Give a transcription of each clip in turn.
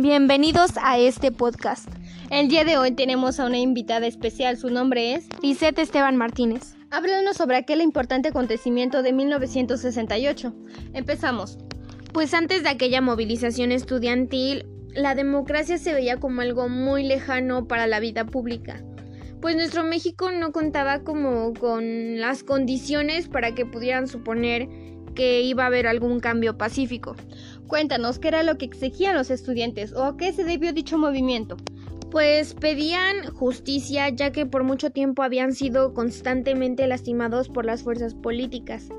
Bienvenidos a este podcast. El día de hoy tenemos a una invitada especial, su nombre es Lisette Esteban Martínez. Háblanos sobre aquel importante acontecimiento de 1968. Empezamos. Pues antes de aquella movilización estudiantil, la democracia se veía como algo muy lejano para la vida pública. Pues nuestro México no contaba como con las condiciones para que pudieran suponer que iba a haber algún cambio pacífico. Cuéntanos qué era lo que exigían los estudiantes o a qué se debió dicho movimiento. Pues pedían justicia ya que por mucho tiempo habían sido constantemente lastimados por las fuerzas políticas,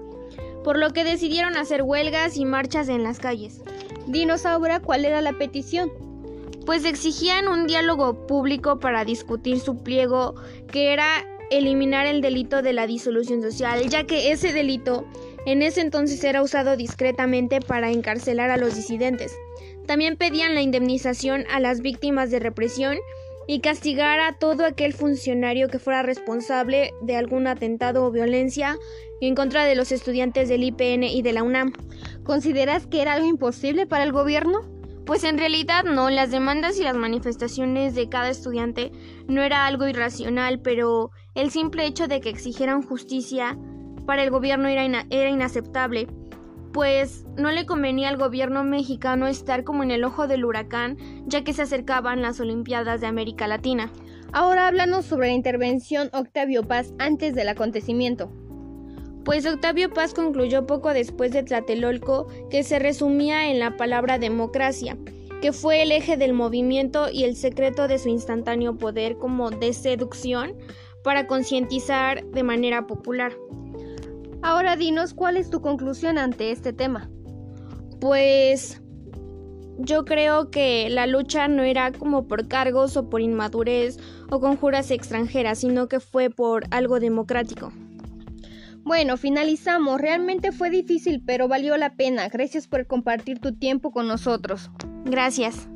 por lo que decidieron hacer huelgas y marchas en las calles. Dinos ahora cuál era la petición. Pues exigían un diálogo público para discutir su pliego, que era eliminar el delito de la disolución social, ya que ese delito en ese entonces era usado discretamente para encarcelar a los disidentes. También pedían la indemnización a las víctimas de represión y castigar a todo aquel funcionario que fuera responsable de algún atentado o violencia en contra de los estudiantes del IPN y de la UNAM. ¿Consideras que era algo imposible para el gobierno? Pues en realidad no, las demandas y las manifestaciones de cada estudiante no era algo irracional, pero el simple hecho de que exigieran justicia para el gobierno era, era inaceptable, pues no le convenía al gobierno mexicano estar como en el ojo del huracán, ya que se acercaban las Olimpiadas de América Latina. Ahora háblanos sobre la intervención Octavio Paz antes del acontecimiento. Pues Octavio Paz concluyó poco después de Tlatelolco que se resumía en la palabra democracia, que fue el eje del movimiento y el secreto de su instantáneo poder como de seducción para concientizar de manera popular. Ahora dinos cuál es tu conclusión ante este tema. Pues yo creo que la lucha no era como por cargos o por inmadurez o conjuras extranjeras, sino que fue por algo democrático. Bueno, finalizamos. Realmente fue difícil, pero valió la pena. Gracias por compartir tu tiempo con nosotros. Gracias.